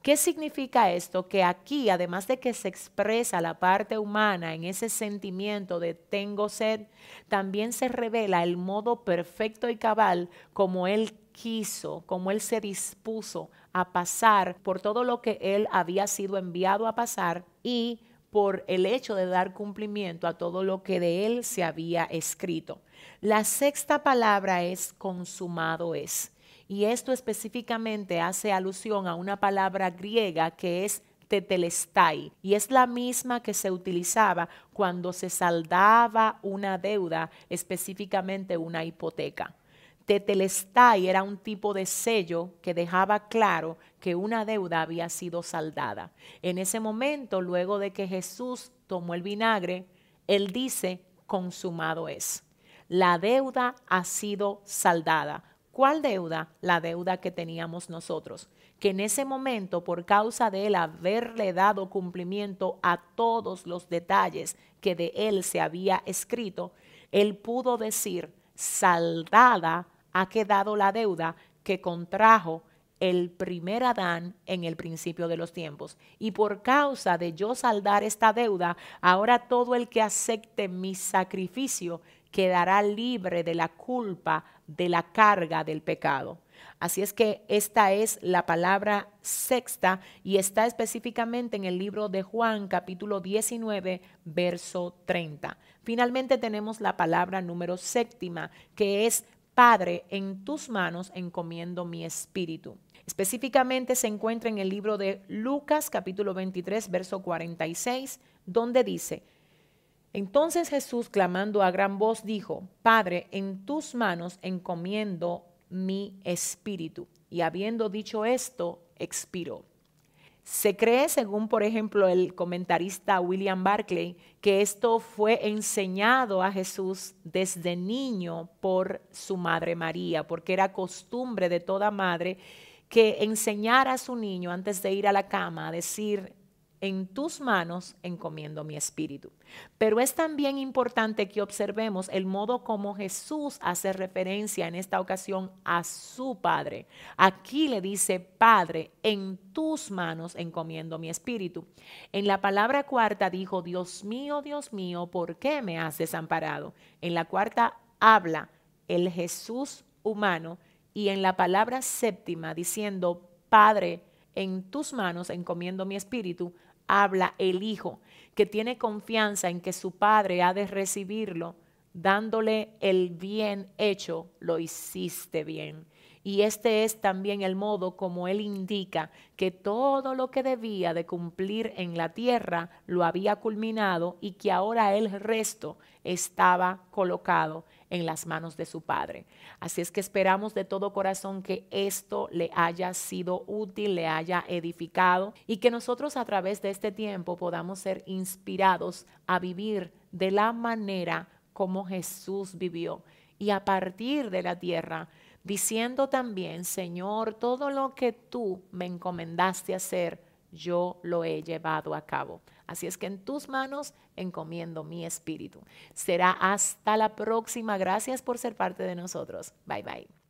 ¿Qué significa esto? Que aquí, además de que se expresa la parte humana en ese sentimiento de tengo sed, también se revela el modo perfecto y cabal como Él quiso, como Él se dispuso a pasar por todo lo que Él había sido enviado a pasar y por el hecho de dar cumplimiento a todo lo que de él se había escrito. La sexta palabra es consumado es. Y esto específicamente hace alusión a una palabra griega que es tetelestai y es la misma que se utilizaba cuando se saldaba una deuda, específicamente una hipoteca. Tetelestai era un tipo de sello que dejaba claro que una deuda había sido saldada. En ese momento, luego de que Jesús tomó el vinagre, él dice, consumado es. La deuda ha sido saldada. ¿Cuál deuda? La deuda que teníamos nosotros. Que en ese momento, por causa de él haberle dado cumplimiento a todos los detalles que de él se había escrito, él pudo decir, saldada ha quedado la deuda que contrajo el primer Adán en el principio de los tiempos. Y por causa de yo saldar esta deuda, ahora todo el que acepte mi sacrificio quedará libre de la culpa, de la carga del pecado. Así es que esta es la palabra sexta y está específicamente en el libro de Juan capítulo 19 verso 30. Finalmente tenemos la palabra número séptima que es Padre, en tus manos encomiendo mi espíritu. Específicamente se encuentra en el libro de Lucas capítulo 23, verso 46, donde dice, entonces Jesús, clamando a gran voz, dijo, Padre, en tus manos encomiendo mi espíritu. Y habiendo dicho esto, expiró. Se cree, según por ejemplo el comentarista William Barclay, que esto fue enseñado a Jesús desde niño por su madre María, porque era costumbre de toda madre que enseñara a su niño antes de ir a la cama a decir, en tus manos encomiendo mi espíritu. Pero es también importante que observemos el modo como Jesús hace referencia en esta ocasión a su Padre. Aquí le dice, Padre, en tus manos encomiendo mi espíritu. En la palabra cuarta dijo, Dios mío, Dios mío, ¿por qué me has desamparado? En la cuarta habla el Jesús humano y en la palabra séptima diciendo, Padre, en tus manos encomiendo mi espíritu, habla el Hijo, que tiene confianza en que su Padre ha de recibirlo, dándole el bien hecho, lo hiciste bien. Y este es también el modo como él indica que todo lo que debía de cumplir en la tierra lo había culminado y que ahora el resto estaba colocado en las manos de su Padre. Así es que esperamos de todo corazón que esto le haya sido útil, le haya edificado y que nosotros a través de este tiempo podamos ser inspirados a vivir de la manera como Jesús vivió y a partir de la tierra diciendo también, Señor, todo lo que tú me encomendaste hacer, yo lo he llevado a cabo. Así es que en tus manos encomiendo mi espíritu. Será hasta la próxima. Gracias por ser parte de nosotros. Bye bye.